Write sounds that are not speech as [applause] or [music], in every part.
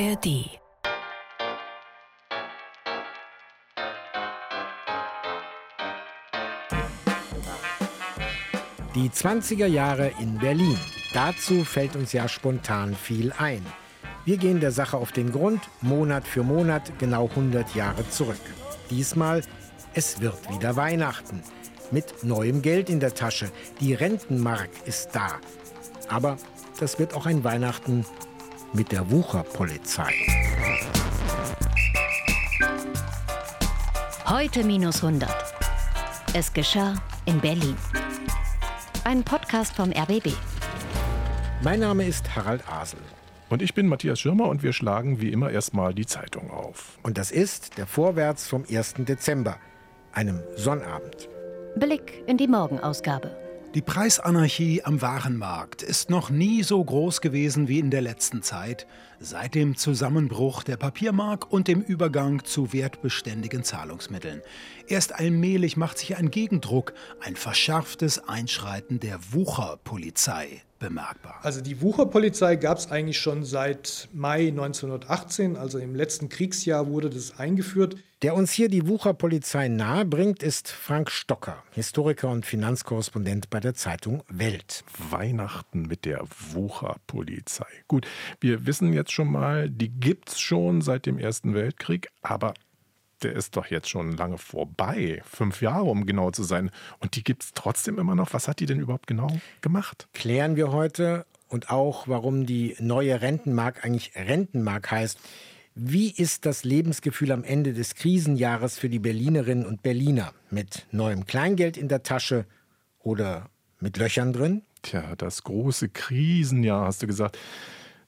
ARD Die 20er Jahre in Berlin. Dazu fällt uns ja spontan viel ein. Wir gehen der Sache auf den Grund, Monat für Monat, genau 100 Jahre zurück. Diesmal, es wird wieder Weihnachten. Mit neuem Geld in der Tasche. Die Rentenmark ist da. Aber das wird auch ein Weihnachten mit der Wucherpolizei. Heute minus 100. Es geschah in Berlin. Ein Podcast vom RBB. Mein Name ist Harald Asel. Und ich bin Matthias Schirmer und wir schlagen wie immer erstmal die Zeitung auf. Und das ist der Vorwärts vom 1. Dezember, einem Sonnabend. Blick in die Morgenausgabe. Die Preisanarchie am Warenmarkt ist noch nie so groß gewesen wie in der letzten Zeit, seit dem Zusammenbruch der Papiermark und dem Übergang zu wertbeständigen Zahlungsmitteln. Erst allmählich macht sich ein Gegendruck, ein verschärftes Einschreiten der Wucherpolizei bemerkbar. Also die Wucherpolizei gab es eigentlich schon seit Mai 1918, also im letzten Kriegsjahr wurde das eingeführt. Der uns hier die Wucherpolizei nahe bringt, ist Frank Stocker, Historiker und Finanzkorrespondent bei der Zeitung Welt. Weihnachten mit der Wucherpolizei. Gut, wir wissen jetzt schon mal, die gibt's schon seit dem Ersten Weltkrieg, aber der ist doch jetzt schon lange vorbei. Fünf Jahre, um genau zu sein. Und die gibt es trotzdem immer noch. Was hat die denn überhaupt genau gemacht? Klären wir heute und auch, warum die neue Rentenmark eigentlich Rentenmark heißt. Wie ist das Lebensgefühl am Ende des Krisenjahres für die Berlinerinnen und Berliner? Mit neuem Kleingeld in der Tasche oder mit Löchern drin? Tja, das große Krisenjahr, hast du gesagt.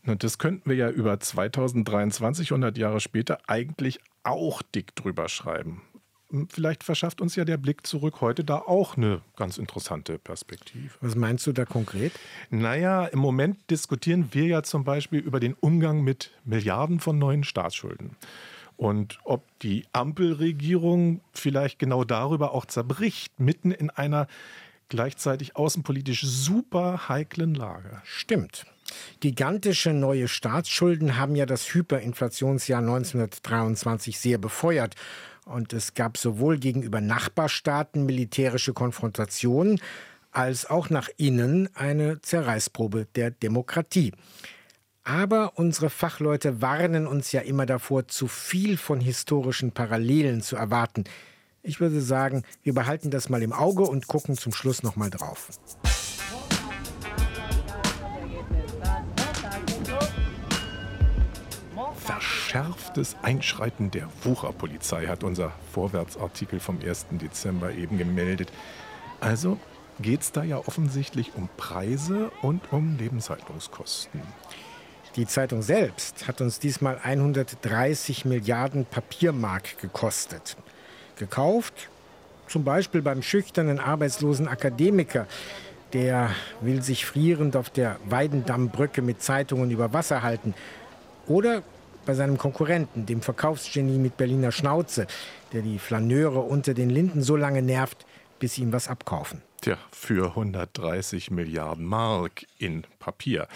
Und das könnten wir ja über 2023, 100 Jahre später, eigentlich auch dick drüber schreiben. Vielleicht verschafft uns ja der Blick zurück heute da auch eine ganz interessante Perspektive. Was meinst du da konkret? Naja, im Moment diskutieren wir ja zum Beispiel über den Umgang mit Milliarden von neuen Staatsschulden. Und ob die Ampelregierung vielleicht genau darüber auch zerbricht, mitten in einer gleichzeitig außenpolitisch super heiklen Lage. Stimmt. Gigantische neue Staatsschulden haben ja das Hyperinflationsjahr 1923 sehr befeuert. Und es gab sowohl gegenüber Nachbarstaaten militärische Konfrontationen, als auch nach innen eine Zerreißprobe der Demokratie. Aber unsere Fachleute warnen uns ja immer davor, zu viel von historischen Parallelen zu erwarten. Ich würde sagen, wir behalten das mal im Auge und gucken zum Schluss noch mal drauf. Verschärftes Einschreiten der Wucherpolizei, hat unser Vorwärtsartikel vom 1. Dezember eben gemeldet. Also geht es da ja offensichtlich um Preise und um Lebenshaltungskosten. Die Zeitung selbst hat uns diesmal 130 Milliarden Papiermark gekostet. Gekauft zum Beispiel beim schüchternen arbeitslosen Akademiker, der will sich frierend auf der Weidendammbrücke mit Zeitungen über Wasser halten. Oder bei seinem Konkurrenten, dem Verkaufsgenie mit Berliner Schnauze, der die Flaneure unter den Linden so lange nervt, bis sie ihm was abkaufen. Tja, für 130 Milliarden Mark in Papier.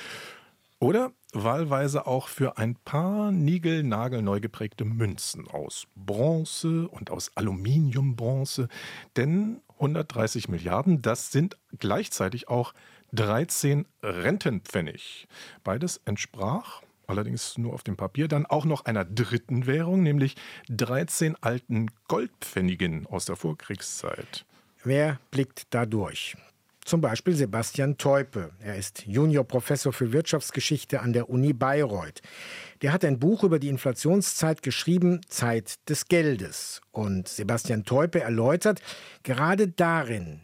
Oder wahlweise auch für ein paar niegelnagelneu geprägte Münzen aus Bronze und aus Aluminiumbronze. Denn 130 Milliarden, das sind gleichzeitig auch 13 Rentenpfennig. Beides entsprach allerdings nur auf dem Papier, dann auch noch einer dritten Währung, nämlich 13 alten Goldpfennigen aus der Vorkriegszeit. Wer blickt da durch? Zum Beispiel Sebastian Teupe. Er ist Juniorprofessor für Wirtschaftsgeschichte an der Uni Bayreuth. Der hat ein Buch über die Inflationszeit geschrieben, Zeit des Geldes. Und Sebastian Teupe erläutert, gerade darin,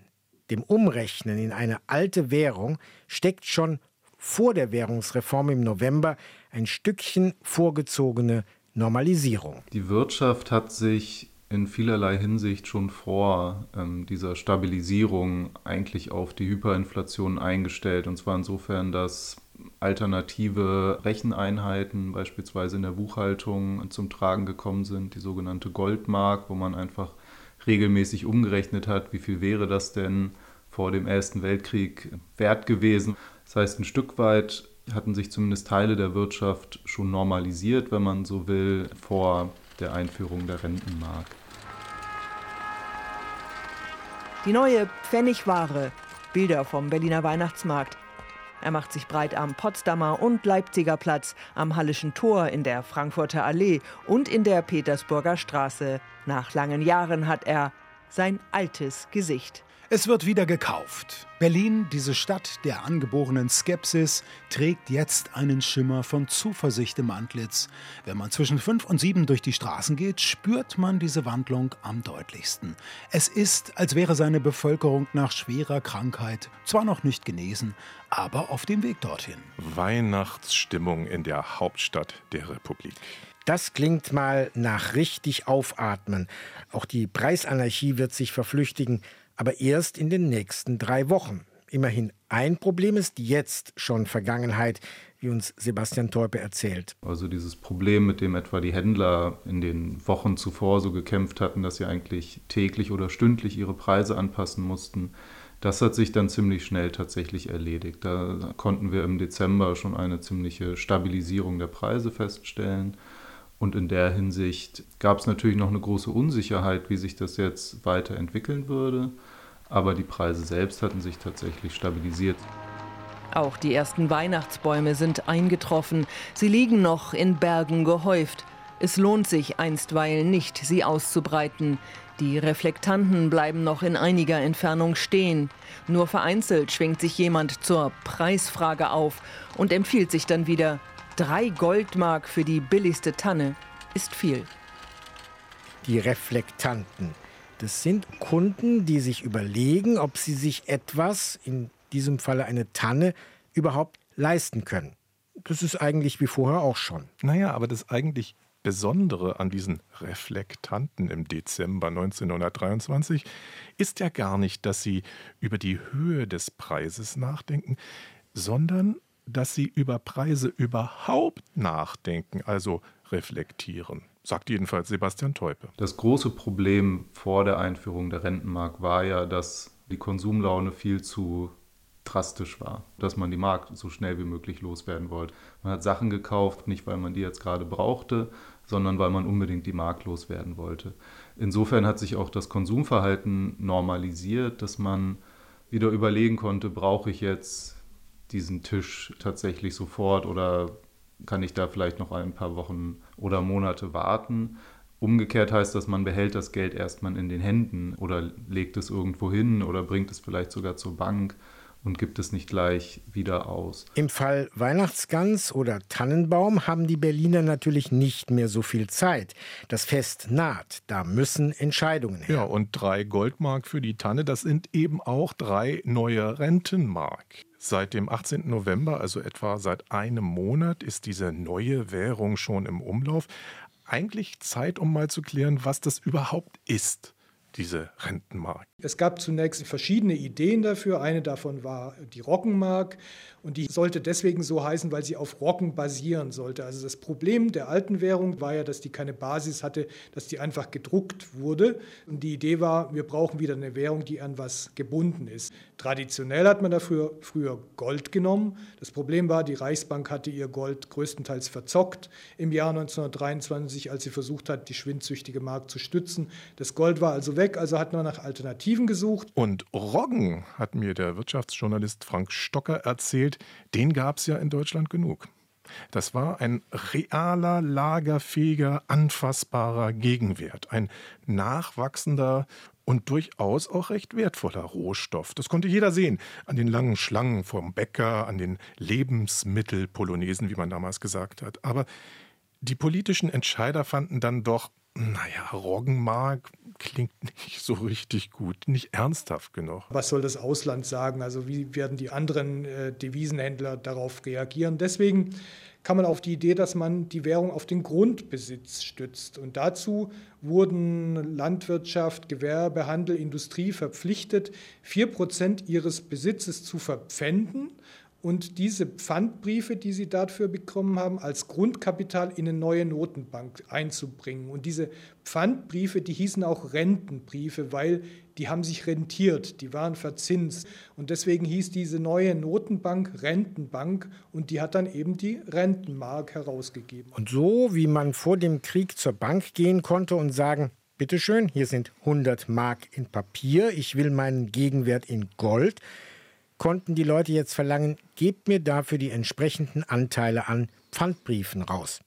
dem Umrechnen in eine alte Währung, steckt schon vor der Währungsreform im November ein Stückchen vorgezogene Normalisierung. Die Wirtschaft hat sich in vielerlei Hinsicht schon vor ähm, dieser Stabilisierung eigentlich auf die Hyperinflation eingestellt. Und zwar insofern, dass alternative Recheneinheiten beispielsweise in der Buchhaltung zum Tragen gekommen sind, die sogenannte Goldmark, wo man einfach regelmäßig umgerechnet hat, wie viel wäre das denn vor dem Ersten Weltkrieg wert gewesen. Das heißt, ein Stück weit hatten sich zumindest Teile der Wirtschaft schon normalisiert, wenn man so will, vor der Einführung der Rentenmark. Die neue Pfennigware. Bilder vom Berliner Weihnachtsmarkt. Er macht sich breit am Potsdamer und Leipziger Platz, am Hallischen Tor, in der Frankfurter Allee und in der Petersburger Straße. Nach langen Jahren hat er sein altes Gesicht. Es wird wieder gekauft. Berlin, diese Stadt der angeborenen Skepsis, trägt jetzt einen Schimmer von Zuversicht im Antlitz. Wenn man zwischen fünf und sieben durch die Straßen geht, spürt man diese Wandlung am deutlichsten. Es ist, als wäre seine Bevölkerung nach schwerer Krankheit zwar noch nicht genesen, aber auf dem Weg dorthin. Weihnachtsstimmung in der Hauptstadt der Republik. Das klingt mal nach richtig aufatmen. Auch die Preisanarchie wird sich verflüchtigen aber erst in den nächsten drei Wochen. Immerhin ein Problem ist jetzt schon Vergangenheit, wie uns Sebastian Teupe erzählt. Also dieses Problem, mit dem etwa die Händler in den Wochen zuvor so gekämpft hatten, dass sie eigentlich täglich oder stündlich ihre Preise anpassen mussten, das hat sich dann ziemlich schnell tatsächlich erledigt. Da konnten wir im Dezember schon eine ziemliche Stabilisierung der Preise feststellen. Und in der Hinsicht gab es natürlich noch eine große Unsicherheit, wie sich das jetzt weiterentwickeln würde aber die Preise selbst hatten sich tatsächlich stabilisiert. Auch die ersten Weihnachtsbäume sind eingetroffen. Sie liegen noch in Bergen gehäuft. Es lohnt sich einstweilen nicht, sie auszubreiten. Die Reflektanten bleiben noch in einiger Entfernung stehen. Nur vereinzelt schwingt sich jemand zur Preisfrage auf und empfiehlt sich dann wieder. Drei Goldmark für die billigste Tanne ist viel. Die Reflektanten. Das sind Kunden, die sich überlegen, ob sie sich etwas, in diesem Falle eine Tanne, überhaupt leisten können. Das ist eigentlich wie vorher auch schon. Naja, aber das eigentlich Besondere an diesen Reflektanten im Dezember 1923 ist ja gar nicht, dass sie über die Höhe des Preises nachdenken, sondern dass sie über Preise überhaupt nachdenken, also reflektieren sagt jedenfalls Sebastian Teupe. Das große Problem vor der Einführung der Rentenmark war ja, dass die Konsumlaune viel zu drastisch war, dass man die Mark so schnell wie möglich loswerden wollte. Man hat Sachen gekauft, nicht weil man die jetzt gerade brauchte, sondern weil man unbedingt die Mark loswerden wollte. Insofern hat sich auch das Konsumverhalten normalisiert, dass man wieder überlegen konnte, brauche ich jetzt diesen Tisch tatsächlich sofort oder kann ich da vielleicht noch ein paar Wochen oder Monate warten. Umgekehrt heißt das, man behält das Geld erstmal in den Händen oder legt es irgendwo hin oder bringt es vielleicht sogar zur Bank und gibt es nicht gleich wieder aus. Im Fall Weihnachtsgans oder Tannenbaum haben die Berliner natürlich nicht mehr so viel Zeit. Das Fest naht, da müssen Entscheidungen her. Ja, und drei Goldmark für die Tanne, das sind eben auch drei neue Rentenmark. Seit dem 18. November, also etwa seit einem Monat, ist diese neue Währung schon im Umlauf. Eigentlich Zeit, um mal zu klären, was das überhaupt ist diese Rentenmark? Es gab zunächst verschiedene Ideen dafür. Eine davon war die Roggenmark und die sollte deswegen so heißen, weil sie auf Roggen basieren sollte. Also das Problem der alten Währung war ja, dass die keine Basis hatte, dass die einfach gedruckt wurde. Und die Idee war, wir brauchen wieder eine Währung, die an was gebunden ist. Traditionell hat man dafür früher Gold genommen. Das Problem war, die Reichsbank hatte ihr Gold größtenteils verzockt im Jahr 1923, als sie versucht hat, die schwindsüchtige Mark zu stützen. Das Gold war also weg, also hat man nach Alternativen gesucht. Und Roggen, hat mir der Wirtschaftsjournalist Frank Stocker erzählt, den gab es ja in Deutschland genug. Das war ein realer, lagerfähiger, anfassbarer Gegenwert, ein nachwachsender und durchaus auch recht wertvoller Rohstoff. Das konnte jeder sehen. An den langen Schlangen vom Bäcker, an den Lebensmittelpolonesen, wie man damals gesagt hat. Aber die politischen Entscheider fanden dann doch, naja, Roggenmark klingt [laughs] nicht so richtig gut, nicht ernsthaft genug. Was soll das Ausland sagen? Also wie werden die anderen äh, Devisenhändler darauf reagieren? Deswegen kam man auf die Idee, dass man die Währung auf den Grundbesitz stützt. Und dazu wurden Landwirtschaft, Gewerbe, Handel, Industrie verpflichtet, vier Prozent ihres Besitzes zu verpfänden und diese Pfandbriefe, die sie dafür bekommen haben, als Grundkapital in eine neue Notenbank einzubringen. Und diese Pfandbriefe, die hießen auch Rentenbriefe, weil die haben sich rentiert, die waren verzinst. Und deswegen hieß diese neue Notenbank Rentenbank und die hat dann eben die Rentenmark herausgegeben. Und so wie man vor dem Krieg zur Bank gehen konnte und sagen, bitteschön, hier sind 100 Mark in Papier, ich will meinen Gegenwert in Gold, konnten die Leute jetzt verlangen, gebt mir dafür die entsprechenden Anteile an Pfandbriefen raus.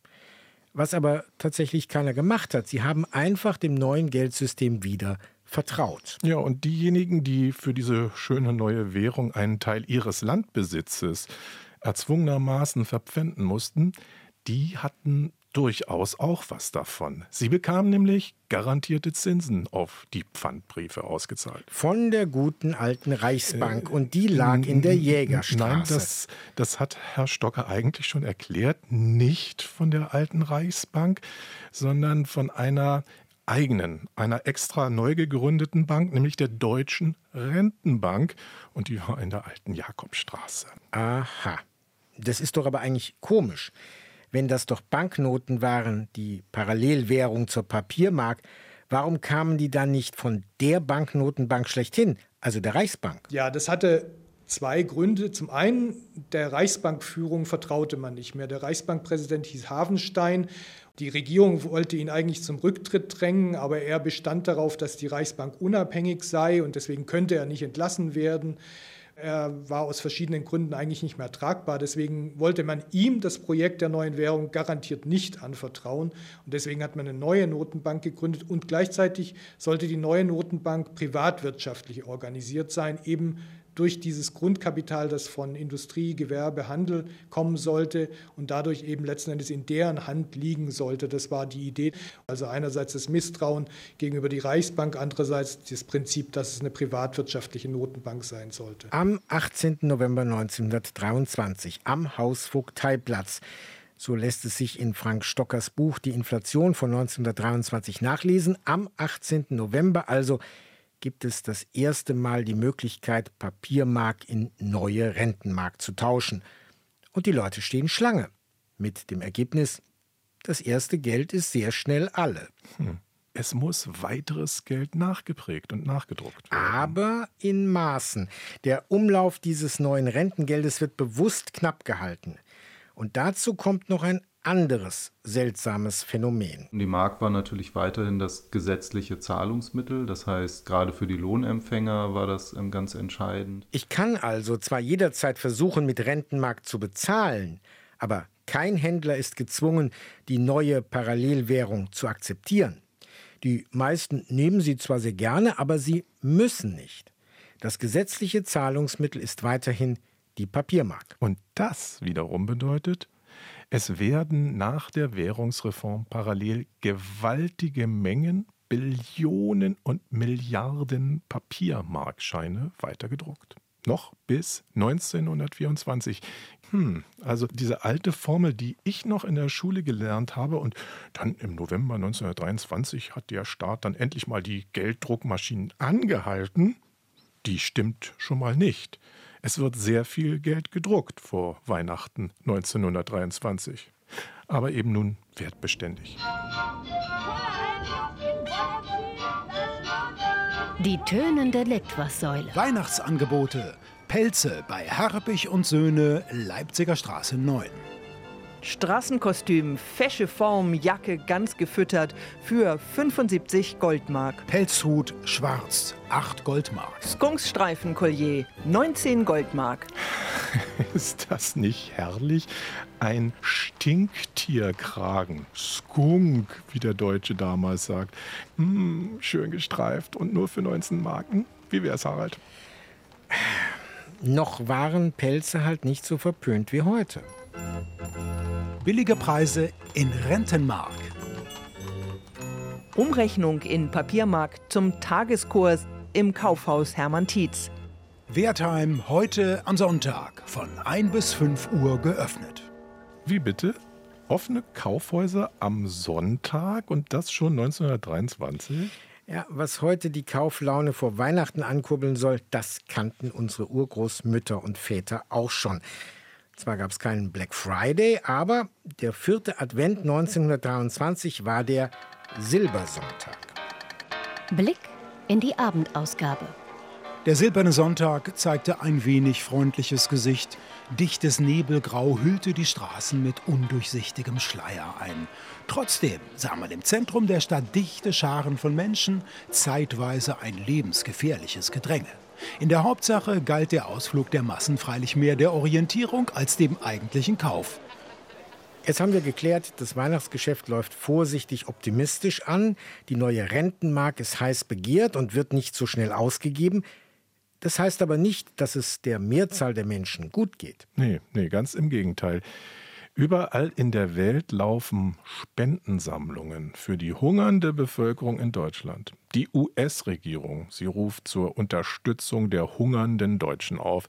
Was aber tatsächlich keiner gemacht hat. Sie haben einfach dem neuen Geldsystem wieder vertraut. Ja, und diejenigen, die für diese schöne neue Währung einen Teil ihres Landbesitzes erzwungenermaßen verpfänden mussten, die hatten durchaus auch was davon. Sie bekamen nämlich garantierte Zinsen auf die Pfandbriefe ausgezahlt. Von der guten alten Reichsbank äh, und die lag in der Jägerstraße. Nein, das, das hat Herr Stocker eigentlich schon erklärt. Nicht von der alten Reichsbank, sondern von einer eigenen, einer extra neu gegründeten Bank, nämlich der Deutschen Rentenbank. Und die war in der alten Jakobstraße. Aha. Das ist doch aber eigentlich komisch wenn das doch Banknoten waren, die Parallelwährung zur Papiermark, warum kamen die dann nicht von der Banknotenbank schlechthin, also der Reichsbank? Ja, das hatte zwei Gründe. Zum einen, der Reichsbankführung vertraute man nicht mehr. Der Reichsbankpräsident hieß Havenstein. Die Regierung wollte ihn eigentlich zum Rücktritt drängen, aber er bestand darauf, dass die Reichsbank unabhängig sei und deswegen könnte er nicht entlassen werden. Er war aus verschiedenen Gründen eigentlich nicht mehr tragbar. Deswegen wollte man ihm das Projekt der neuen Währung garantiert nicht anvertrauen. Und deswegen hat man eine neue Notenbank gegründet. Und gleichzeitig sollte die neue Notenbank privatwirtschaftlich organisiert sein, eben durch dieses Grundkapital, das von Industrie, Gewerbe, Handel kommen sollte und dadurch eben letzten Endes in deren Hand liegen sollte. Das war die Idee. Also einerseits das Misstrauen gegenüber die Reichsbank, andererseits das Prinzip, dass es eine privatwirtschaftliche Notenbank sein sollte. Am 18. November 1923 am Hausvogteiplatz so lässt es sich in Frank Stockers Buch Die Inflation von 1923 nachlesen. Am 18. November also gibt es das erste Mal die Möglichkeit, Papiermark in neue Rentenmark zu tauschen. Und die Leute stehen Schlange. Mit dem Ergebnis, das erste Geld ist sehr schnell alle. Hm. Es muss weiteres Geld nachgeprägt und nachgedruckt werden. Aber in Maßen. Der Umlauf dieses neuen Rentengeldes wird bewusst knapp gehalten. Und dazu kommt noch ein anderes seltsames Phänomen. Die Mark war natürlich weiterhin das gesetzliche Zahlungsmittel. Das heißt, gerade für die Lohnempfänger war das ähm, ganz entscheidend. Ich kann also zwar jederzeit versuchen, mit Rentenmark zu bezahlen, aber kein Händler ist gezwungen, die neue Parallelwährung zu akzeptieren. Die meisten nehmen sie zwar sehr gerne, aber sie müssen nicht. Das gesetzliche Zahlungsmittel ist weiterhin die Papiermark. Und das wiederum bedeutet, es werden nach der Währungsreform parallel gewaltige Mengen, Billionen und Milliarden Papiermarkscheine weitergedruckt. Noch bis 1924. Hm, also diese alte Formel, die ich noch in der Schule gelernt habe und dann im November 1923 hat der Staat dann endlich mal die Gelddruckmaschinen angehalten, die stimmt schon mal nicht. Es wird sehr viel Geld gedruckt vor Weihnachten 1923, aber eben nun wertbeständig. Die tönende Litwassäule. Weihnachtsangebote. Pelze bei Herbig und Söhne, Leipziger Straße 9. Straßenkostüm, fesche Form, Jacke ganz gefüttert für 75 Goldmark. Pelzhut schwarz, 8 Goldmark. Skunksstreifenkollier, 19 Goldmark. [laughs] Ist das nicht herrlich? Ein Stinktierkragen. Skunk, wie der Deutsche damals sagt. Hm, schön gestreift und nur für 19 Marken. Wie wär's, Harald? Noch waren Pelze halt nicht so verpönt wie heute. Billige Preise in Rentenmark. Umrechnung in Papiermark zum Tageskurs im Kaufhaus Hermann Tietz. Wertheim heute am Sonntag von 1 bis 5 Uhr geöffnet. Wie bitte? Offene Kaufhäuser am Sonntag und das schon 1923? Ja, was heute die Kauflaune vor Weihnachten ankurbeln soll, das kannten unsere Urgroßmütter und Väter auch schon. Zwar gab es keinen Black Friday, aber der vierte Advent 1923 war der Silbersonntag. Blick in die Abendausgabe. Der silberne Sonntag zeigte ein wenig freundliches Gesicht. Dichtes Nebelgrau hüllte die Straßen mit undurchsichtigem Schleier ein. Trotzdem sah man im Zentrum der Stadt dichte Scharen von Menschen, zeitweise ein lebensgefährliches Gedränge. In der Hauptsache galt der Ausflug der Massen freilich mehr der Orientierung als dem eigentlichen Kauf. Jetzt haben wir geklärt, das Weihnachtsgeschäft läuft vorsichtig optimistisch an. Die neue Rentenmark ist heiß begehrt und wird nicht so schnell ausgegeben. Das heißt aber nicht, dass es der Mehrzahl der Menschen gut geht. Nee, nee, ganz im Gegenteil. Überall in der Welt laufen Spendensammlungen für die hungernde Bevölkerung in Deutschland. Die US-Regierung, sie ruft zur Unterstützung der hungernden Deutschen auf.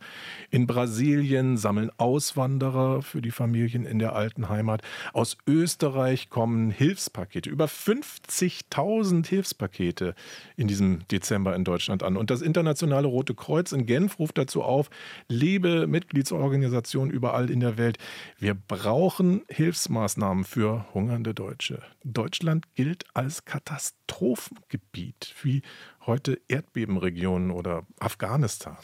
In Brasilien sammeln Auswanderer für die Familien in der alten Heimat. Aus Österreich kommen Hilfspakete, über 50.000 Hilfspakete in diesem Dezember in Deutschland an. Und das Internationale Rote Kreuz in Genf ruft dazu auf, liebe Mitgliedsorganisationen überall in der Welt, wir brauchen Hilfsmaßnahmen für hungernde Deutsche. Deutschland gilt als Katastrophengebiet. Gebiet, wie heute Erdbebenregionen oder Afghanistan.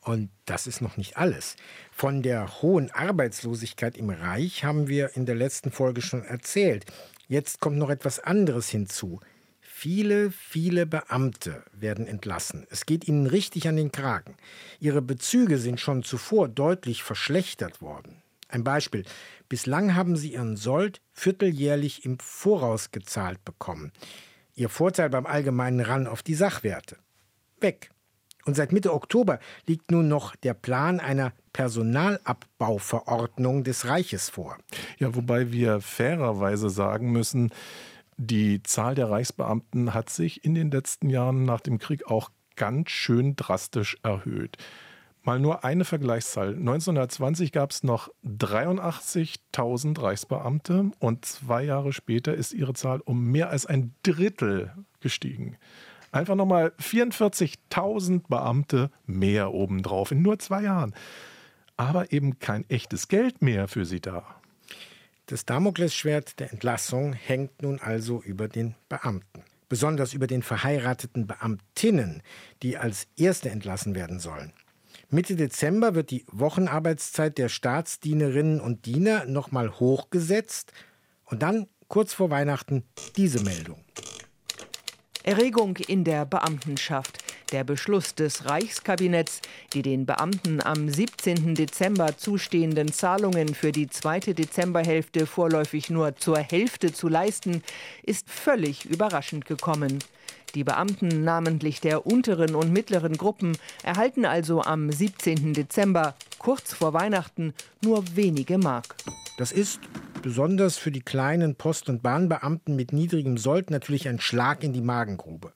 Und das ist noch nicht alles. Von der hohen Arbeitslosigkeit im Reich haben wir in der letzten Folge schon erzählt. Jetzt kommt noch etwas anderes hinzu. Viele, viele Beamte werden entlassen. Es geht ihnen richtig an den Kragen. Ihre Bezüge sind schon zuvor deutlich verschlechtert worden. Ein Beispiel. Bislang haben sie ihren Sold vierteljährlich im Voraus gezahlt bekommen. Ihr Vorteil beim allgemeinen Ran auf die Sachwerte. Weg. Und seit Mitte Oktober liegt nun noch der Plan einer Personalabbauverordnung des Reiches vor. Ja, wobei wir fairerweise sagen müssen, die Zahl der Reichsbeamten hat sich in den letzten Jahren nach dem Krieg auch ganz schön drastisch erhöht. Mal nur eine Vergleichszahl. 1920 gab es noch 83.000 Reichsbeamte und zwei Jahre später ist ihre Zahl um mehr als ein Drittel gestiegen. Einfach nochmal 44.000 Beamte mehr obendrauf in nur zwei Jahren. Aber eben kein echtes Geld mehr für sie da. Das Damoklesschwert der Entlassung hängt nun also über den Beamten. Besonders über den verheirateten Beamtinnen, die als Erste entlassen werden sollen. Mitte Dezember wird die Wochenarbeitszeit der Staatsdienerinnen und Diener nochmal hochgesetzt und dann kurz vor Weihnachten diese Meldung. Erregung in der Beamtenschaft. Der Beschluss des Reichskabinetts, die den Beamten am 17. Dezember zustehenden Zahlungen für die zweite Dezemberhälfte vorläufig nur zur Hälfte zu leisten, ist völlig überraschend gekommen. Die Beamten, namentlich der unteren und mittleren Gruppen, erhalten also am 17. Dezember, kurz vor Weihnachten, nur wenige Mark. Das ist besonders für die kleinen Post- und Bahnbeamten mit niedrigem Sold natürlich ein Schlag in die Magengrube.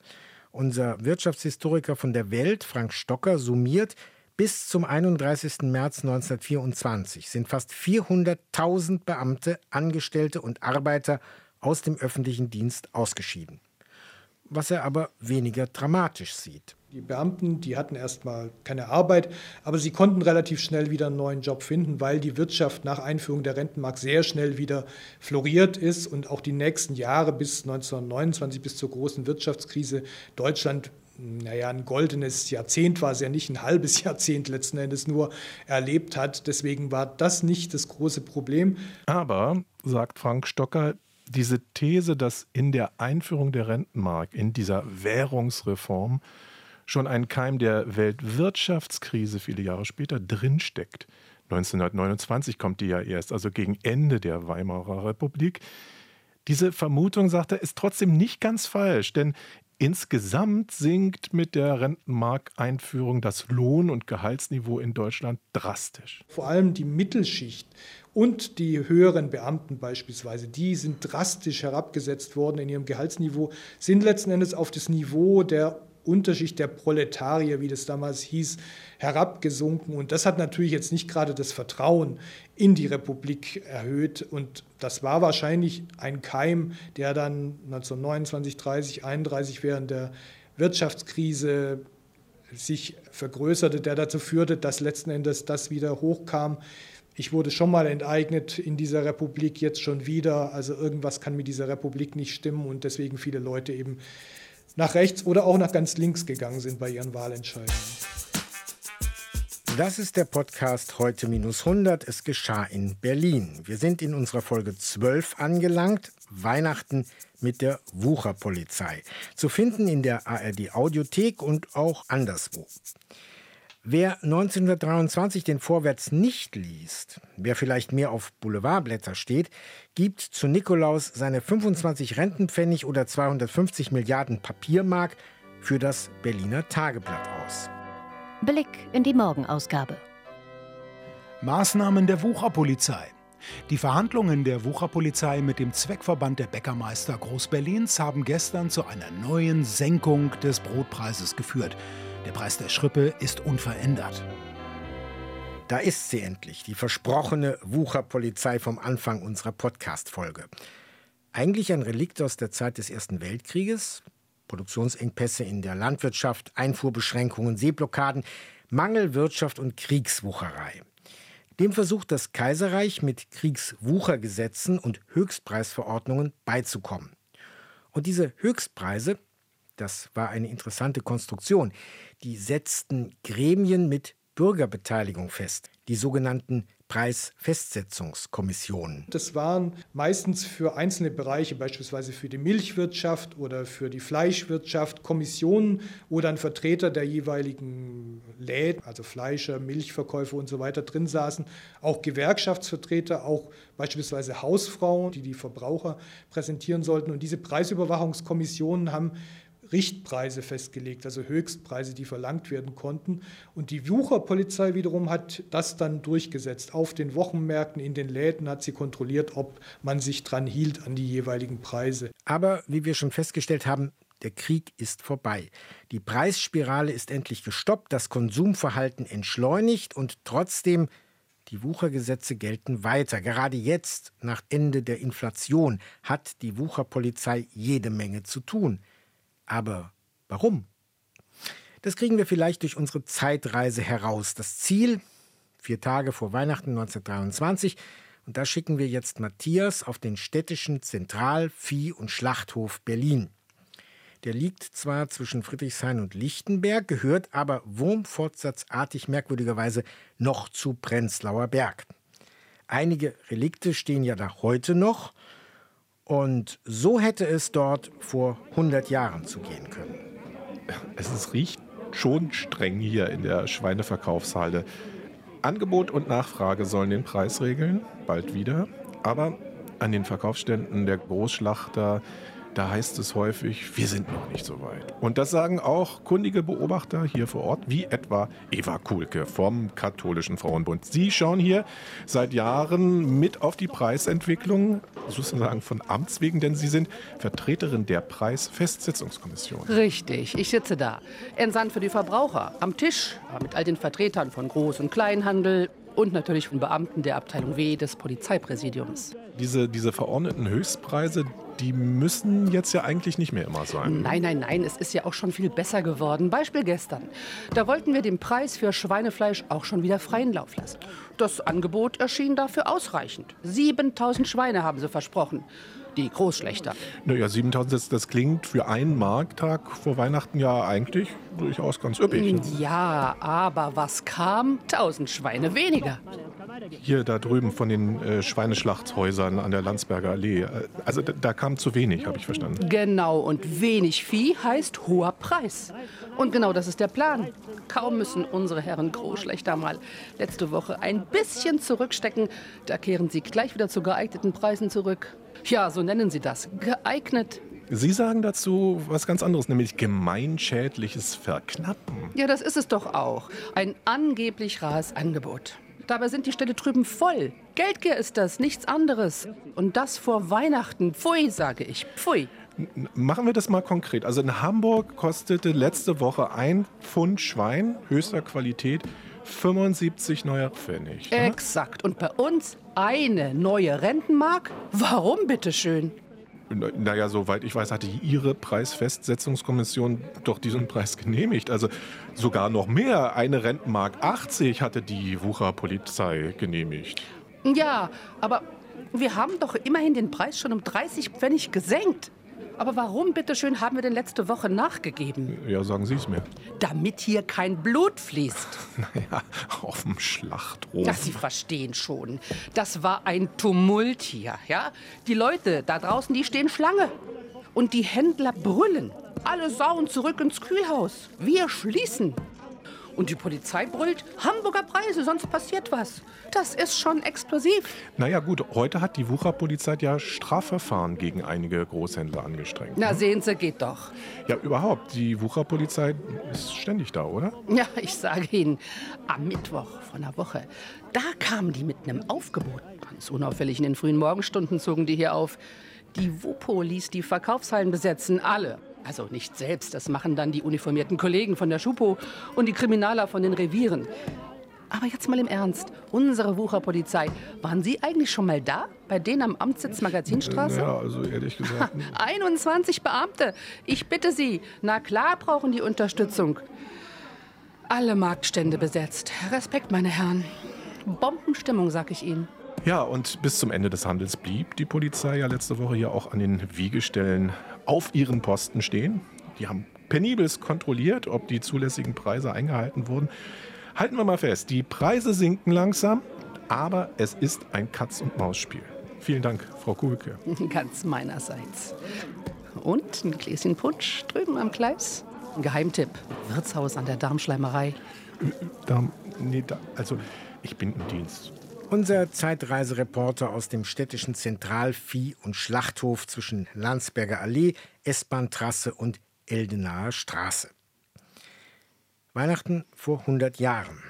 Unser Wirtschaftshistoriker von der Welt, Frank Stocker, summiert, bis zum 31. März 1924 sind fast 400.000 Beamte, Angestellte und Arbeiter aus dem öffentlichen Dienst ausgeschieden was er aber weniger dramatisch sieht. Die Beamten, die hatten erstmal keine Arbeit, aber sie konnten relativ schnell wieder einen neuen Job finden, weil die Wirtschaft nach Einführung der Rentenmark sehr schnell wieder floriert ist und auch die nächsten Jahre bis 1929, bis zur großen Wirtschaftskrise Deutschland naja, ein goldenes Jahrzehnt war es ja nicht, ein halbes [laughs] Jahrzehnt letzten Endes nur erlebt hat. Deswegen war das nicht das große Problem. Aber, sagt Frank Stocker, diese These, dass in der Einführung der Rentenmark, in dieser Währungsreform, schon ein Keim der Weltwirtschaftskrise viele Jahre später drinsteckt. 1929 kommt die ja erst, also gegen Ende der Weimarer Republik. Diese Vermutung, sagt er, ist trotzdem nicht ganz falsch, denn Insgesamt sinkt mit der Rentenmarkeinführung das Lohn- und Gehaltsniveau in Deutschland drastisch. Vor allem die Mittelschicht und die höheren Beamten beispielsweise, die sind drastisch herabgesetzt worden in ihrem Gehaltsniveau, sind letzten Endes auf das Niveau der Unterschicht der Proletarier, wie das damals hieß, herabgesunken. Und das hat natürlich jetzt nicht gerade das Vertrauen in die Republik erhöht. Und das war wahrscheinlich ein Keim, der dann 1929, 30, 31 während der Wirtschaftskrise sich vergrößerte, der dazu führte, dass letzten Endes das wieder hochkam. Ich wurde schon mal enteignet in dieser Republik, jetzt schon wieder. Also irgendwas kann mit dieser Republik nicht stimmen und deswegen viele Leute eben nach rechts oder auch nach ganz links gegangen sind bei ihren Wahlentscheidungen. Das ist der Podcast heute minus 100. Es geschah in Berlin. Wir sind in unserer Folge 12 angelangt. Weihnachten mit der Wucherpolizei. Zu finden in der ARD Audiothek und auch anderswo. Wer 1923 den Vorwärts nicht liest, wer vielleicht mehr auf Boulevardblätter steht, gibt zu Nikolaus seine 25 Rentenpfennig oder 250 Milliarden Papiermark für das Berliner Tageblatt aus. Blick in die Morgenausgabe. Maßnahmen der Wucherpolizei. Die Verhandlungen der Wucherpolizei mit dem Zweckverband der Bäckermeister Großberlins haben gestern zu einer neuen Senkung des Brotpreises geführt. Der Preis der Schrippe ist unverändert. Da ist sie endlich, die versprochene Wucherpolizei vom Anfang unserer Podcast-Folge. Eigentlich ein Relikt aus der Zeit des Ersten Weltkrieges. Produktionsengpässe in der Landwirtschaft, Einfuhrbeschränkungen, Seeblockaden, Mangelwirtschaft und Kriegswucherei. Dem versucht das Kaiserreich mit Kriegswuchergesetzen und Höchstpreisverordnungen beizukommen. Und diese Höchstpreise, das war eine interessante Konstruktion, die setzten Gremien mit Bürgerbeteiligung fest, die sogenannten Preisfestsetzungskommissionen. Das waren meistens für einzelne Bereiche, beispielsweise für die Milchwirtschaft oder für die Fleischwirtschaft, Kommissionen, wo dann Vertreter der jeweiligen Läden, also Fleischer, Milchverkäufer und so weiter drin saßen, auch Gewerkschaftsvertreter, auch beispielsweise Hausfrauen, die die Verbraucher präsentieren sollten. Und diese Preisüberwachungskommissionen haben Richtpreise festgelegt, also Höchstpreise, die verlangt werden konnten. Und die Wucherpolizei wiederum hat das dann durchgesetzt. Auf den Wochenmärkten, in den Läden hat sie kontrolliert, ob man sich dran hielt an die jeweiligen Preise. Aber wie wir schon festgestellt haben, der Krieg ist vorbei. Die Preisspirale ist endlich gestoppt, das Konsumverhalten entschleunigt und trotzdem die Wuchergesetze gelten weiter. Gerade jetzt, nach Ende der Inflation, hat die Wucherpolizei jede Menge zu tun. Aber warum? Das kriegen wir vielleicht durch unsere Zeitreise heraus. Das Ziel, vier Tage vor Weihnachten 1923, und da schicken wir jetzt Matthias auf den städtischen Zentral-, Vieh- und Schlachthof Berlin. Der liegt zwar zwischen Friedrichshain und Lichtenberg, gehört aber wurmfortsatzartig merkwürdigerweise noch zu Prenzlauer Berg. Einige Relikte stehen ja da heute noch, und so hätte es dort vor 100 Jahren zugehen können. Es riecht schon streng hier in der Schweineverkaufshalle. Angebot und Nachfrage sollen den Preis regeln, bald wieder. Aber an den Verkaufsständen der Großschlachter da heißt es häufig, wir sind noch nicht so weit. Und das sagen auch kundige Beobachter hier vor Ort, wie etwa Eva Kuhlke vom Katholischen Frauenbund. Sie schauen hier seit Jahren mit auf die Preisentwicklung, sozusagen von Amts wegen, denn Sie sind Vertreterin der Preisfestsetzungskommission. Richtig, ich sitze da. Entsandt für die Verbraucher am Tisch mit all den Vertretern von Groß- und Kleinhandel, und natürlich von Beamten der Abteilung W des Polizeipräsidiums. Diese, diese verordneten Höchstpreise, die müssen jetzt ja eigentlich nicht mehr immer sein. Nein, nein, nein, es ist ja auch schon viel besser geworden. Beispiel gestern. Da wollten wir den Preis für Schweinefleisch auch schon wieder freien Lauf lassen. Das Angebot erschien dafür ausreichend. 7000 Schweine haben sie versprochen die Großschlechter. Naja, 7000, das, das klingt für einen Markttag vor Weihnachten ja eigentlich durchaus ganz üppig. Ne? Ja, aber was kam? 1000 Schweine weniger. Hier da drüben von den äh, Schweineschlachthäusern an der Landsberger Allee. Äh, also da, da kam zu wenig, habe ich verstanden. Genau, und wenig Vieh heißt hoher Preis. Und genau das ist der Plan. Kaum müssen unsere Herren Großschlechter mal letzte Woche ein bisschen zurückstecken, da kehren sie gleich wieder zu geeigneten Preisen zurück. Ja, so nennen sie das. Geeignet. Sie sagen dazu was ganz anderes, nämlich gemeinschädliches Verknappen. Ja, das ist es doch auch. Ein angeblich rares Angebot. Dabei sind die Städte drüben voll. Geldgier ist das, nichts anderes. Und das vor Weihnachten. Pfui, sage ich. Pfui. Machen wir das mal konkret. Also in Hamburg kostete letzte Woche ein Pfund Schwein höchster Qualität 75 neuer Pfennig. Ne? Exakt. Und bei uns eine neue Rentenmark? Warum bitteschön? Naja, soweit ich weiß, hatte Ihre Preisfestsetzungskommission doch diesen Preis genehmigt. Also sogar noch mehr. Eine Rentenmark 80 hatte die Wucherpolizei genehmigt. Ja, aber wir haben doch immerhin den Preis schon um 30 Pfennig gesenkt. Aber warum, bitteschön, haben wir denn letzte Woche nachgegeben? Ja, sagen Sie es mir. Damit hier kein Blut fließt. [laughs] Naja, auf dem Schlachthof. Ja, Sie verstehen schon. Das war ein Tumult hier, ja? Die Leute da draußen, die stehen Schlange. Und die Händler brüllen. Alle sauen zurück ins Kühlhaus. Wir schließen. Und die Polizei brüllt, Hamburger Preise, sonst passiert was. Das ist schon explosiv. Naja gut, heute hat die Wucherpolizei ja Strafverfahren gegen einige Großhändler angestrengt. Na ne? sehen Sie, geht doch. Ja, überhaupt. Die Wucherpolizei ist ständig da, oder? Ja, [laughs] ich sage Ihnen, am Mittwoch von einer Woche, da kamen die mit einem Aufgebot. Ganz unauffällig in den frühen Morgenstunden zogen die hier auf. Die WUPO ließ die Verkaufshallen besetzen, alle. Also nicht selbst, das machen dann die uniformierten Kollegen von der Schupo und die Kriminaler von den Revieren. Aber jetzt mal im Ernst, unsere Wucherpolizei, waren Sie eigentlich schon mal da? Bei denen am Amtssitz Magazinstraße? Ja, also ehrlich gesagt. 21 Beamte. Ich bitte Sie, na klar brauchen die Unterstützung. Alle Marktstände besetzt. Respekt, meine Herren. Bombenstimmung, sag ich Ihnen. Ja, und bis zum Ende des Handels blieb die Polizei ja letzte Woche hier auch an den Wiegestellen auf ihren Posten stehen. Die haben penibelst kontrolliert, ob die zulässigen Preise eingehalten wurden. Halten wir mal fest, die Preise sinken langsam, aber es ist ein Katz-und-Maus-Spiel. Vielen Dank, Frau Kuhlke. [laughs] Ganz meinerseits. Und ein Gläschen Punsch drüben am Gleis. Ein Geheimtipp: Wirtshaus an der Darmschleimerei. Darm, nee, da, also ich bin im Dienst. Unser Zeitreisereporter aus dem städtischen Zentralvieh- und Schlachthof zwischen Landsberger Allee, S-Bahn-Trasse und Eldenaer Straße. Weihnachten vor 100 Jahren.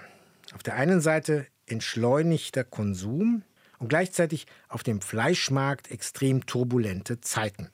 Auf der einen Seite entschleunigter Konsum und gleichzeitig auf dem Fleischmarkt extrem turbulente Zeiten.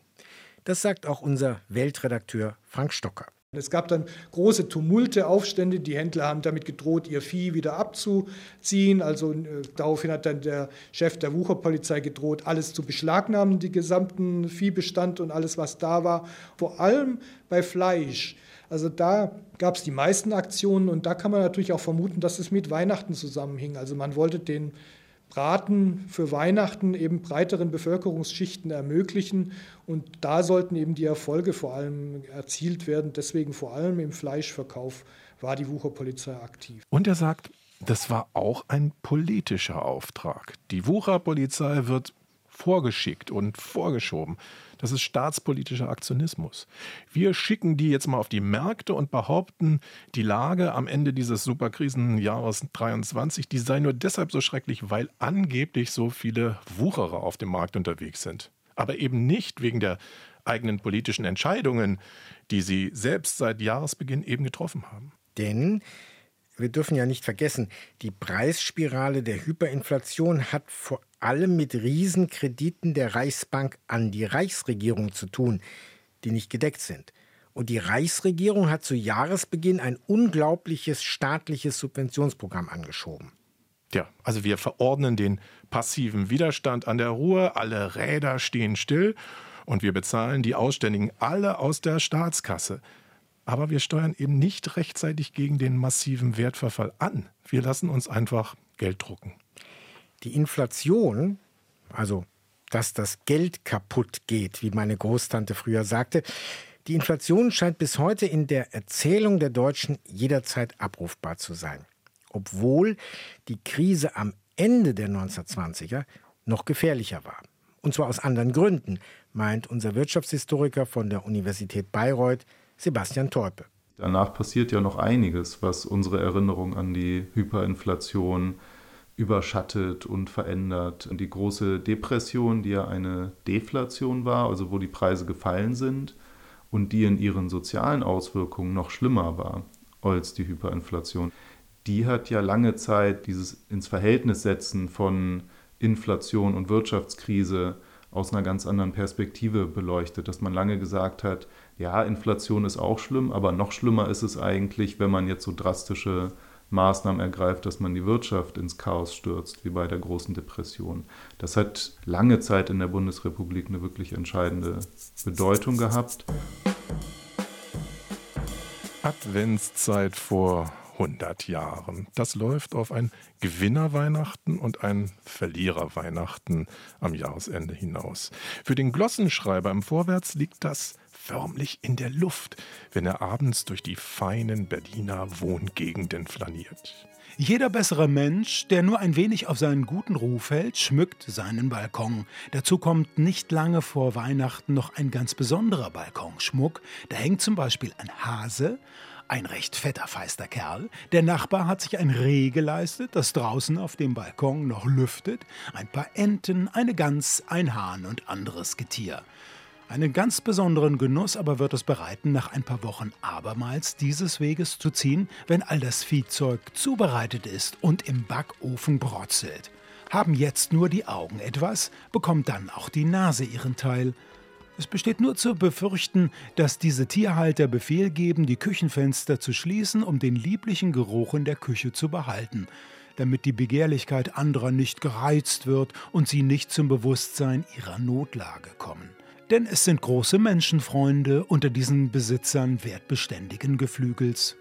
Das sagt auch unser Weltredakteur Frank Stocker. Es gab dann große Tumulte, Aufstände. Die Händler haben damit gedroht, ihr Vieh wieder abzuziehen. Also äh, daraufhin hat dann der Chef der Wucherpolizei gedroht, alles zu beschlagnahmen, die gesamten Viehbestand und alles, was da war. Vor allem bei Fleisch. Also da gab es die meisten Aktionen und da kann man natürlich auch vermuten, dass es mit Weihnachten zusammenhing. Also man wollte den Braten für Weihnachten eben breiteren Bevölkerungsschichten ermöglichen. Und da sollten eben die Erfolge vor allem erzielt werden. Deswegen vor allem im Fleischverkauf war die Wucherpolizei aktiv. Und er sagt, das war auch ein politischer Auftrag. Die Wucherpolizei wird vorgeschickt und vorgeschoben. Das ist staatspolitischer Aktionismus. Wir schicken die jetzt mal auf die Märkte und behaupten, die Lage am Ende dieses Superkrisenjahres 23, die sei nur deshalb so schrecklich, weil angeblich so viele Wucherer auf dem Markt unterwegs sind. Aber eben nicht wegen der eigenen politischen Entscheidungen, die sie selbst seit Jahresbeginn eben getroffen haben. Denn wir dürfen ja nicht vergessen, die Preisspirale der Hyperinflation hat vor allem mit Riesenkrediten der Reichsbank an die Reichsregierung zu tun, die nicht gedeckt sind. Und die Reichsregierung hat zu Jahresbeginn ein unglaubliches staatliches Subventionsprogramm angeschoben. Ja, also wir verordnen den passiven Widerstand an der Ruhr, alle Räder stehen still und wir bezahlen die Ausständigen alle aus der Staatskasse. Aber wir steuern eben nicht rechtzeitig gegen den massiven Wertverfall an. Wir lassen uns einfach Geld drucken. Die Inflation, also dass das Geld kaputt geht, wie meine Großtante früher sagte, die Inflation scheint bis heute in der Erzählung der Deutschen jederzeit abrufbar zu sein. Obwohl die Krise am Ende der 1920er noch gefährlicher war. Und zwar aus anderen Gründen, meint unser Wirtschaftshistoriker von der Universität Bayreuth, Sebastian Teupe. Danach passiert ja noch einiges, was unsere Erinnerung an die Hyperinflation überschattet und verändert. Die große Depression, die ja eine Deflation war, also wo die Preise gefallen sind und die in ihren sozialen Auswirkungen noch schlimmer war als die Hyperinflation, die hat ja lange Zeit dieses ins Verhältnis setzen von Inflation und Wirtschaftskrise aus einer ganz anderen Perspektive beleuchtet, dass man lange gesagt hat, ja, Inflation ist auch schlimm, aber noch schlimmer ist es eigentlich, wenn man jetzt so drastische Maßnahmen ergreift, dass man die Wirtschaft ins Chaos stürzt, wie bei der großen Depression. Das hat lange Zeit in der Bundesrepublik eine wirklich entscheidende Bedeutung gehabt. Adventszeit vor 100 Jahren. Das läuft auf ein Gewinnerweihnachten und ein Verliererweihnachten am Jahresende hinaus. Für den Glossenschreiber im Vorwärts liegt das förmlich in der Luft, wenn er abends durch die feinen Berliner Wohngegenden flaniert. Jeder bessere Mensch, der nur ein wenig auf seinen guten Ruf hält, schmückt seinen Balkon. Dazu kommt nicht lange vor Weihnachten noch ein ganz besonderer Balkonschmuck. Da hängt zum Beispiel ein Hase, ein recht fetter, feister Kerl. Der Nachbar hat sich ein Reh geleistet, das draußen auf dem Balkon noch lüftet. Ein paar Enten, eine Gans, ein Hahn und anderes Getier. Einen ganz besonderen Genuss aber wird es bereiten, nach ein paar Wochen abermals dieses Weges zu ziehen, wenn all das Viehzeug zubereitet ist und im Backofen brotzelt. Haben jetzt nur die Augen etwas, bekommt dann auch die Nase ihren Teil. Es besteht nur zu befürchten, dass diese Tierhalter Befehl geben, die Küchenfenster zu schließen, um den lieblichen Geruch in der Küche zu behalten, damit die Begehrlichkeit anderer nicht gereizt wird und sie nicht zum Bewusstsein ihrer Notlage kommen. Denn es sind große Menschenfreunde unter diesen Besitzern wertbeständigen Geflügels.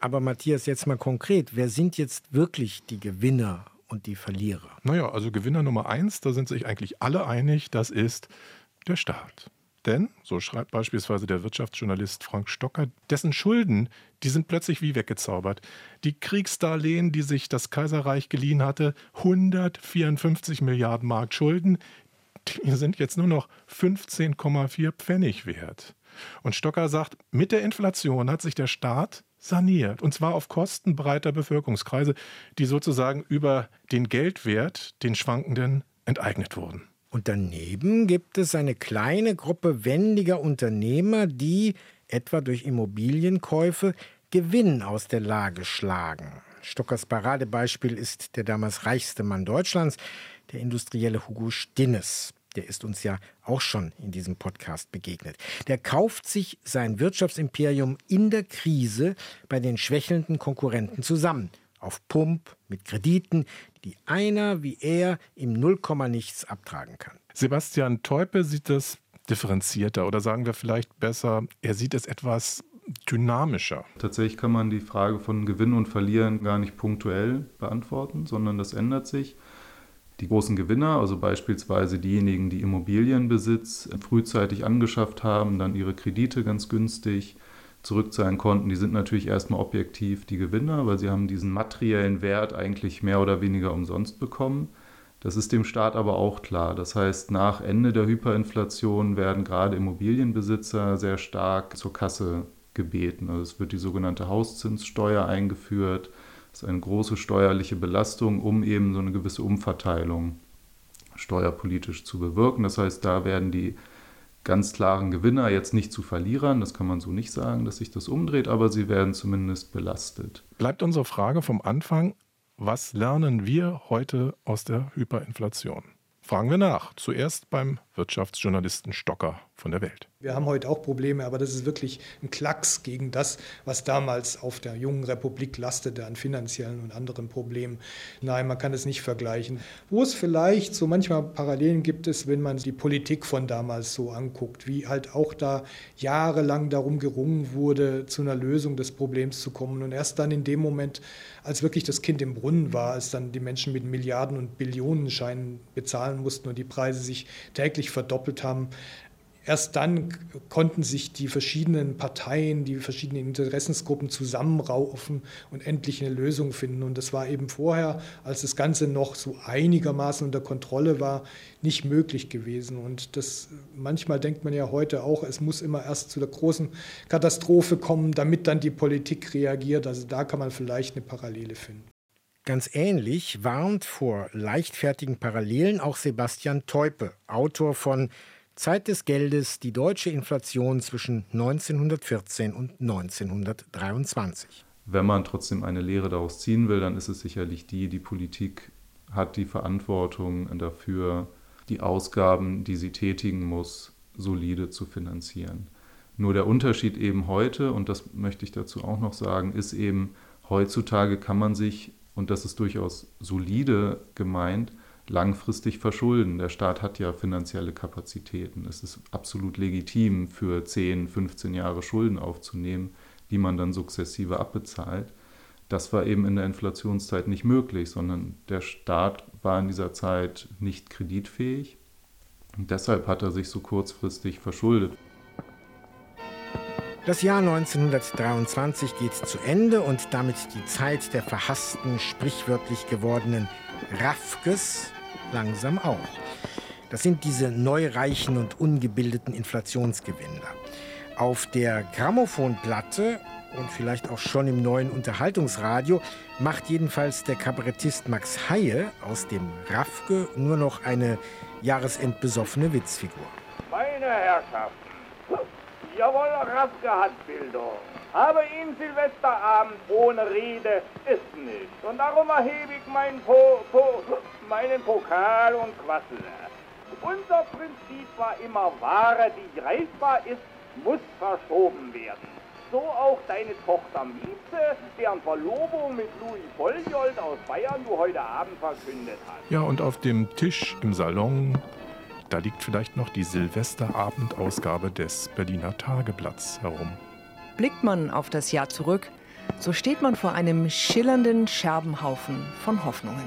Aber Matthias, jetzt mal konkret, wer sind jetzt wirklich die Gewinner und die Verlierer? Naja, also Gewinner Nummer eins, da sind sich eigentlich alle einig, das ist der Staat. Denn, so schreibt beispielsweise der Wirtschaftsjournalist Frank Stocker, dessen Schulden, die sind plötzlich wie weggezaubert. Die Kriegsdarlehen, die sich das Kaiserreich geliehen hatte, 154 Milliarden Mark Schulden, [laughs] die sind jetzt nur noch 15,4 Pfennig wert. Und Stocker sagt, mit der Inflation hat sich der Staat saniert. Und zwar auf Kosten breiter Bevölkerungskreise, die sozusagen über den Geldwert den Schwankenden enteignet wurden. Und daneben gibt es eine kleine Gruppe wendiger Unternehmer, die etwa durch Immobilienkäufe Gewinn aus der Lage schlagen. Stockers Paradebeispiel ist der damals reichste Mann Deutschlands, der industrielle Hugo Stinnes. Der ist uns ja auch schon in diesem Podcast begegnet. Der kauft sich sein Wirtschaftsimperium in der Krise bei den schwächelnden Konkurrenten zusammen auf Pump mit Krediten, die einer wie er im Nullkomma-Nichts abtragen kann. Sebastian Teupe sieht das differenzierter oder sagen wir vielleicht besser, er sieht es etwas dynamischer. Tatsächlich kann man die Frage von Gewinn und Verlieren gar nicht punktuell beantworten, sondern das ändert sich. Die großen Gewinner, also beispielsweise diejenigen, die Immobilienbesitz frühzeitig angeschafft haben, dann ihre Kredite ganz günstig zurückzahlen konnten, die sind natürlich erstmal objektiv die Gewinner, weil sie haben diesen materiellen Wert eigentlich mehr oder weniger umsonst bekommen. Das ist dem Staat aber auch klar. Das heißt, nach Ende der Hyperinflation werden gerade Immobilienbesitzer sehr stark zur Kasse gebeten. Also es wird die sogenannte Hauszinssteuer eingeführt. Das ist eine große steuerliche Belastung, um eben so eine gewisse Umverteilung steuerpolitisch zu bewirken. Das heißt, da werden die ganz klaren Gewinner jetzt nicht zu Verlierern. Das kann man so nicht sagen, dass sich das umdreht, aber sie werden zumindest belastet. Bleibt unsere Frage vom Anfang, was lernen wir heute aus der Hyperinflation? Fragen wir nach. Zuerst beim Wirtschaftsjournalisten Stocker von der Welt. Wir haben heute auch Probleme, aber das ist wirklich ein Klacks gegen das, was damals auf der jungen Republik lastete an finanziellen und anderen Problemen. Nein, man kann es nicht vergleichen. Wo es vielleicht so manchmal Parallelen gibt, ist, wenn man die Politik von damals so anguckt, wie halt auch da jahrelang darum gerungen wurde, zu einer Lösung des Problems zu kommen. Und erst dann in dem Moment, als wirklich das Kind im Brunnen war, als dann die Menschen mit Milliarden und Billionenscheinen bezahlen mussten und die Preise sich täglich verdoppelt haben, Erst dann konnten sich die verschiedenen Parteien, die verschiedenen Interessensgruppen zusammenraufen und endlich eine Lösung finden. Und das war eben vorher, als das Ganze noch so einigermaßen unter Kontrolle war, nicht möglich gewesen. Und das manchmal denkt man ja heute auch, es muss immer erst zu der großen Katastrophe kommen, damit dann die Politik reagiert. Also da kann man vielleicht eine Parallele finden. Ganz ähnlich warnt vor leichtfertigen Parallelen auch Sebastian Teupe, Autor von Zeit des Geldes die deutsche Inflation zwischen 1914 und 1923. Wenn man trotzdem eine Lehre daraus ziehen will, dann ist es sicherlich die, die Politik hat die Verantwortung dafür, die Ausgaben, die sie tätigen muss, solide zu finanzieren. Nur der Unterschied eben heute, und das möchte ich dazu auch noch sagen, ist eben, heutzutage kann man sich, und das ist durchaus solide gemeint, langfristig verschulden. Der Staat hat ja finanzielle Kapazitäten. Es ist absolut legitim, für 10, 15 Jahre Schulden aufzunehmen, die man dann sukzessive abbezahlt. Das war eben in der Inflationszeit nicht möglich, sondern der Staat war in dieser Zeit nicht kreditfähig und deshalb hat er sich so kurzfristig verschuldet. Das Jahr 1923 geht zu Ende und damit die Zeit der verhassten, sprichwörtlich gewordenen Raffkes langsam auch. Das sind diese neureichen und ungebildeten Inflationsgewinner. Auf der Grammophonplatte und vielleicht auch schon im neuen Unterhaltungsradio macht jedenfalls der Kabarettist Max Haie aus dem Raffke nur noch eine jahresendbesoffene Witzfigur. Meine Herrschaften, jawohl, Raffke hat Bildung. Aber ihn Silvesterabend ohne Rede ist nicht. Und darum erhebe ich mein po, po, meinen Pokal und quassele. Unser Prinzip war immer, Ware, die greifbar ist, muss verschoben werden. So auch deine Tochter Mieze, deren Verlobung mit Louis Volljold aus Bayern du heute Abend verkündet hast. Ja, und auf dem Tisch im Salon, da liegt vielleicht noch die Silvesterabendausgabe des Berliner Tageblatts herum. Blickt man auf das Jahr zurück, so steht man vor einem schillernden Scherbenhaufen von Hoffnungen.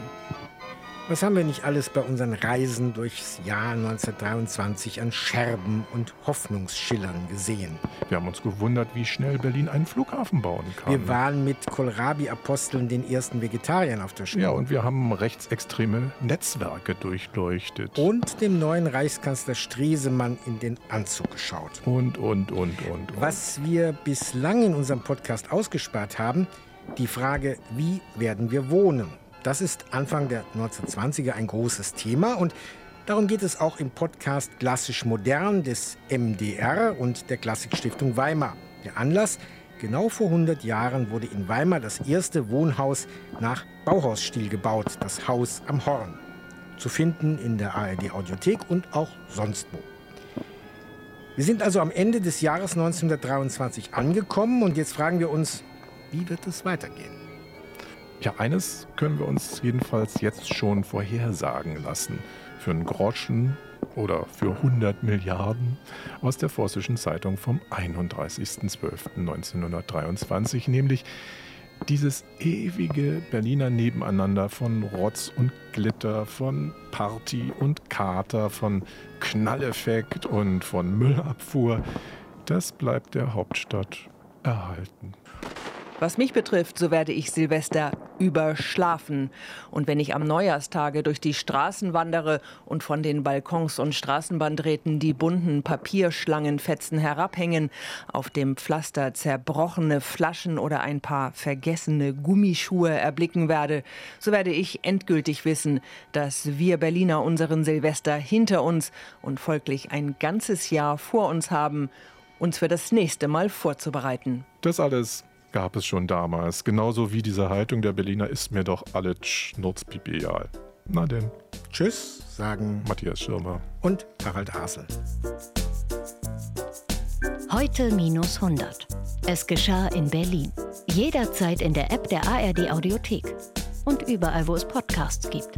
Was haben wir nicht alles bei unseren Reisen durchs Jahr 1923 an Scherben und Hoffnungsschillern gesehen? Wir haben uns gewundert, wie schnell Berlin einen Flughafen bauen kann. Wir waren mit Kohlrabi-Aposteln den ersten Vegetariern auf der Spur. Ja, und wir haben rechtsextreme Netzwerke durchleuchtet. Und dem neuen Reichskanzler Stresemann in den Anzug geschaut. Und, und, und, und. und. Was wir bislang in unserem Podcast ausgespart haben, die Frage, wie werden wir wohnen? Das ist Anfang der 1920er ein großes Thema und darum geht es auch im Podcast Klassisch Modern des MDR und der Klassikstiftung Weimar. Der Anlass, genau vor 100 Jahren wurde in Weimar das erste Wohnhaus nach Bauhausstil gebaut, das Haus am Horn. Zu finden in der ARD Audiothek und auch sonst wo. Wir sind also am Ende des Jahres 1923 angekommen und jetzt fragen wir uns, wie wird es weitergehen? Ja, eines können wir uns jedenfalls jetzt schon vorhersagen lassen. Für einen Groschen oder für 100 Milliarden aus der Vossischen Zeitung vom 31.12.1923, nämlich dieses ewige Berliner Nebeneinander von Rotz und Glitter, von Party und Kater, von Knalleffekt und von Müllabfuhr, das bleibt der Hauptstadt erhalten. Was mich betrifft, so werde ich Silvester überschlafen. Und wenn ich am Neujahrstage durch die Straßen wandere und von den Balkons und Straßenbahndrähten die bunten Papierschlangenfetzen herabhängen, auf dem Pflaster zerbrochene Flaschen oder ein paar vergessene Gummischuhe erblicken werde, so werde ich endgültig wissen, dass wir Berliner unseren Silvester hinter uns und folglich ein ganzes Jahr vor uns haben, uns für das nächste Mal vorzubereiten. Das alles gab es schon damals. Genauso wie diese Haltung der Berliner ist mir doch alle schnurzpipial. Na denn. Tschüss, sagen Matthias Schirmer und Harald Hasel. Heute minus 100. Es geschah in Berlin. Jederzeit in der App der ARD Audiothek. Und überall, wo es Podcasts gibt.